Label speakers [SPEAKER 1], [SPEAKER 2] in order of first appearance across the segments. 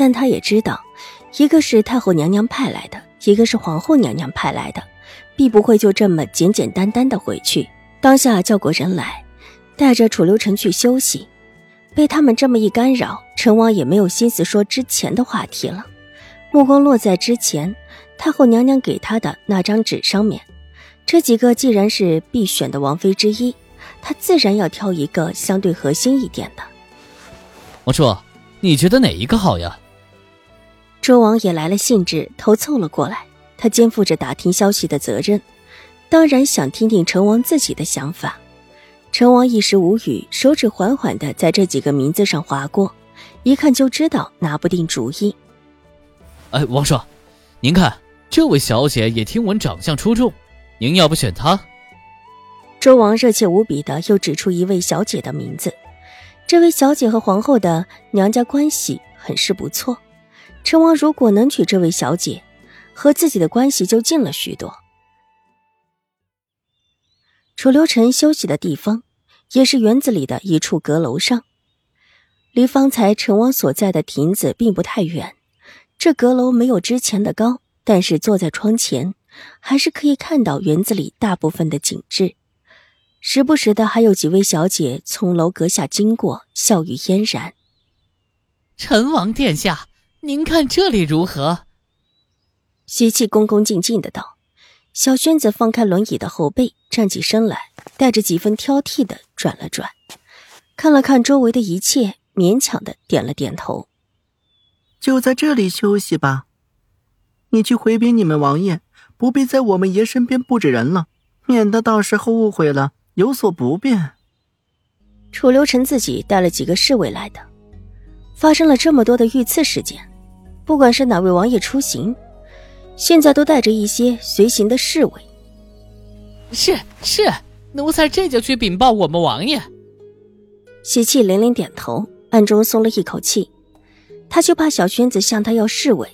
[SPEAKER 1] 但他也知道。一个是太后娘娘派来的，一个是皇后娘娘派来的，必不会就这么简简单单的回去。当下叫过人来，带着楚留臣去休息。被他们这么一干扰，陈王也没有心思说之前的话题了，目光落在之前太后娘娘给他的那张纸上面。这几个既然是必选的王妃之一，他自然要挑一个相对核心一点的。
[SPEAKER 2] 王叔，你觉得哪一个好呀？
[SPEAKER 1] 周王也来了兴致，头凑了过来。他肩负着打听消息的责任，当然想听听成王自己的想法。成王一时无语，手指缓缓的在这几个名字上划过，一看就知道拿不定主意。
[SPEAKER 2] 哎，王叔，您看这位小姐也听闻长相出众，您要不选她？
[SPEAKER 1] 周王热切无比的又指出一位小姐的名字。这位小姐和皇后的娘家关系很是不错。陈王如果能娶这位小姐，和自己的关系就近了许多。楚留臣休息的地方，也是园子里的一处阁楼上，离方才陈王所在的亭子并不太远。这阁楼没有之前的高，但是坐在窗前，还是可以看到园子里大部分的景致。时不时的还有几位小姐从楼阁下经过，笑语嫣然。
[SPEAKER 3] 陈王殿下。您看这里如何？
[SPEAKER 1] 喜气恭恭敬敬的道。小轩子放开轮椅的后背，站起身来，带着几分挑剔的转了转，看了看周围的一切，勉强的点了点头。
[SPEAKER 4] 就在这里休息吧。你去回禀你们王爷，不必在我们爷身边布置人了，免得到时候误会了，有所不便。
[SPEAKER 1] 楚留臣自己带了几个侍卫来的，发生了这么多的遇刺事件。不管是哪位王爷出行，现在都带着一些随行的侍卫。
[SPEAKER 3] 是是，奴才这就去禀报我们王爷。
[SPEAKER 1] 喜气连连点头，暗中松了一口气。他就怕小轩子向他要侍卫，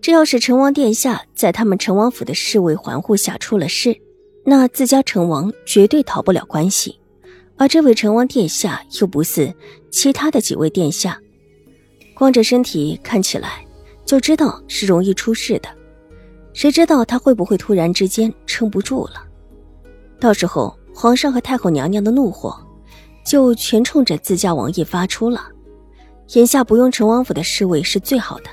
[SPEAKER 1] 这要是成王殿下在他们成王府的侍卫环护下出了事，那自家成王绝对逃不了关系。而这位成王殿下又不似其他的几位殿下。光着身体看起来就知道是容易出事的，谁知道他会不会突然之间撑不住了？到时候皇上和太后娘娘的怒火就全冲着自家王爷发出了。眼下不用陈王府的侍卫是最好的。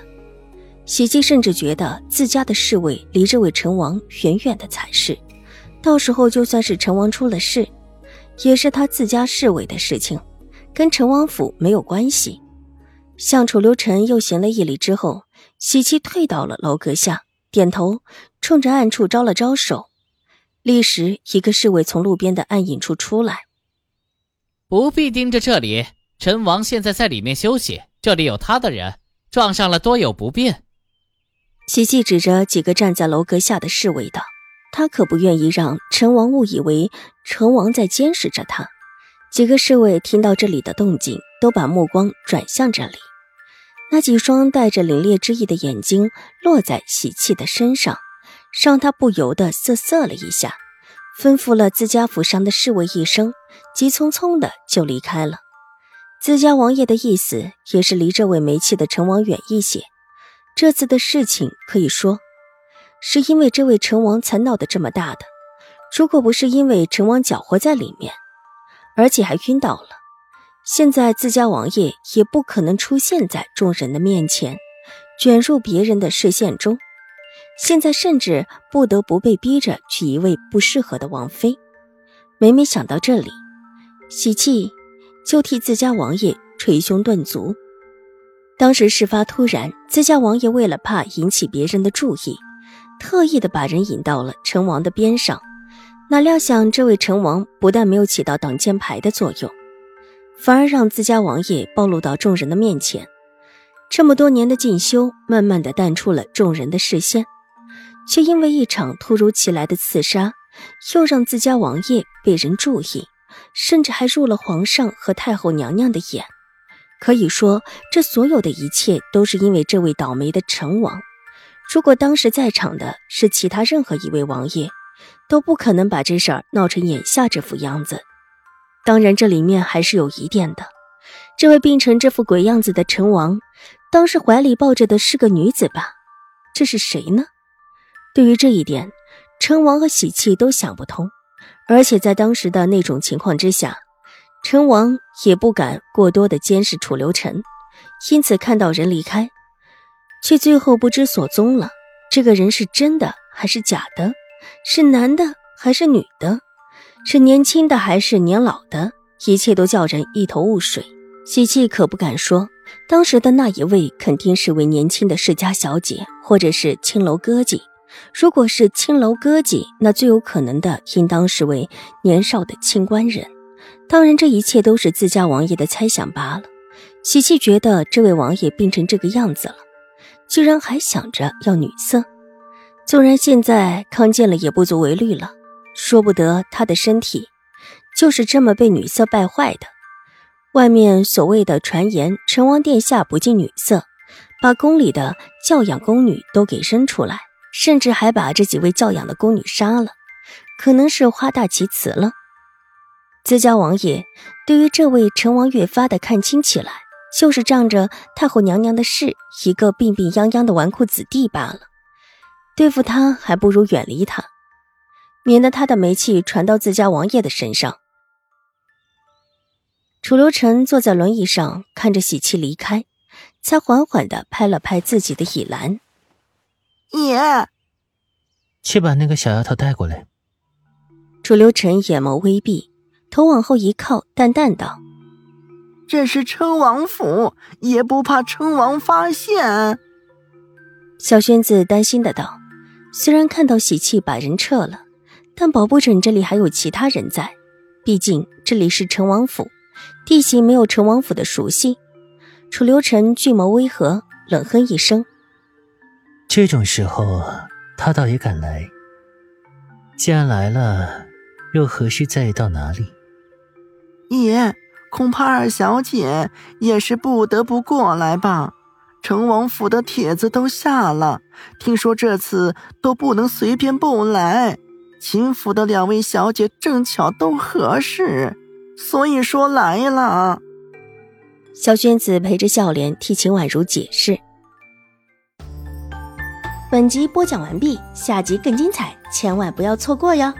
[SPEAKER 1] 喜姬甚至觉得自家的侍卫离这位陈王远远的才是。到时候就算是陈王出了事，也是他自家侍卫的事情，跟陈王府没有关系。向楚留臣又行了一礼之后，喜气退到了楼阁下，点头，冲着暗处招了招手。立时，一个侍卫从路边的暗影处出来。
[SPEAKER 3] 不必盯着这里，陈王现在在里面休息，这里有他的人，撞上了多有不便。
[SPEAKER 1] 喜气指着几个站在楼阁下的侍卫道：“他可不愿意让陈王误以为陈王在监视着他。”几个侍卫听到这里的动静，都把目光转向这里。那几双带着凛冽之意的眼睛落在喜气的身上，让他不由得瑟瑟了一下，吩咐了自家府上的侍卫一声，急匆匆的就离开了。自家王爷的意思也是离这位没气的陈王远一些。这次的事情可以说，是因为这位陈王才闹得这么大的。如果不是因为陈王搅和在里面，而且还晕倒了。现在自家王爷也不可能出现在众人的面前，卷入别人的视线中。现在甚至不得不被逼着娶一位不适合的王妃。每每想到这里，喜气就替自家王爷捶胸顿足。当时事发突然，自家王爷为了怕引起别人的注意，特意的把人引到了陈王的边上。哪料想，这位陈王不但没有起到挡箭牌的作用。反而让自家王爷暴露到众人的面前，这么多年的进修，慢慢的淡出了众人的视线，却因为一场突如其来的刺杀，又让自家王爷被人注意，甚至还入了皇上和太后娘娘的眼。可以说，这所有的一切都是因为这位倒霉的成王。如果当时在场的是其他任何一位王爷，都不可能把这事儿闹成眼下这副样子。当然，这里面还是有疑点的。这位病成这副鬼样子的成王。当时怀里抱着的是个女子吧？这是谁呢？对于这一点，陈王和喜气都想不通。而且在当时的那种情况之下，陈王也不敢过多的监视楚留臣，因此看到人离开，却最后不知所踪了。这个人是真的还是假的？是男的还是女的？是年轻的还是年老的？一切都叫人一头雾水。喜气可不敢说。当时的那一位肯定是位年轻的世家小姐，或者是青楼歌妓。如果是青楼歌妓，那最有可能的应当是位年少的清官人。当然，这一切都是自家王爷的猜想罢了。喜气觉得这位王爷病成这个样子了，居然还想着要女色。纵然现在康健了，也不足为虑了。说不得他的身体就是这么被女色败坏的。外面所谓的传言，成王殿下不近女色，把宫里的教养宫女都给扔出来，甚至还把这几位教养的宫女杀了，可能是夸大其词了。自家王爷对于这位成王越发的看清起来，就是仗着太后娘娘的事，一个病病殃殃的纨绔子弟罢了。对付他，还不如远离他，免得他的霉气传到自家王爷的身上。楚留臣坐在轮椅上，看着喜气离开，才缓缓的拍了拍自己的倚栏。
[SPEAKER 4] 你，
[SPEAKER 5] 去把那个小丫头带过来。
[SPEAKER 1] 楚留臣眼眸微闭，头往后一靠，淡淡道：“
[SPEAKER 4] 这是称王府，也不怕称王发现。”
[SPEAKER 1] 小轩子担心的道：“虽然看到喜气把人撤了，但保不准这里还有其他人在，毕竟这里是成王府。”地形没有陈王府的熟悉，楚留臣巨眸微合，冷哼一声：“
[SPEAKER 5] 这种时候他倒也敢来。既然来了，又何须在意到哪里？”
[SPEAKER 4] 爷，恐怕二小姐也是不得不过来吧？成王府的帖子都下了，听说这次都不能随便不来。秦府的两位小姐正巧都合适。所以说来了。
[SPEAKER 1] 小娟子陪着笑脸替秦婉如解释。本集播讲完毕，下集更精彩，千万不要错过哟。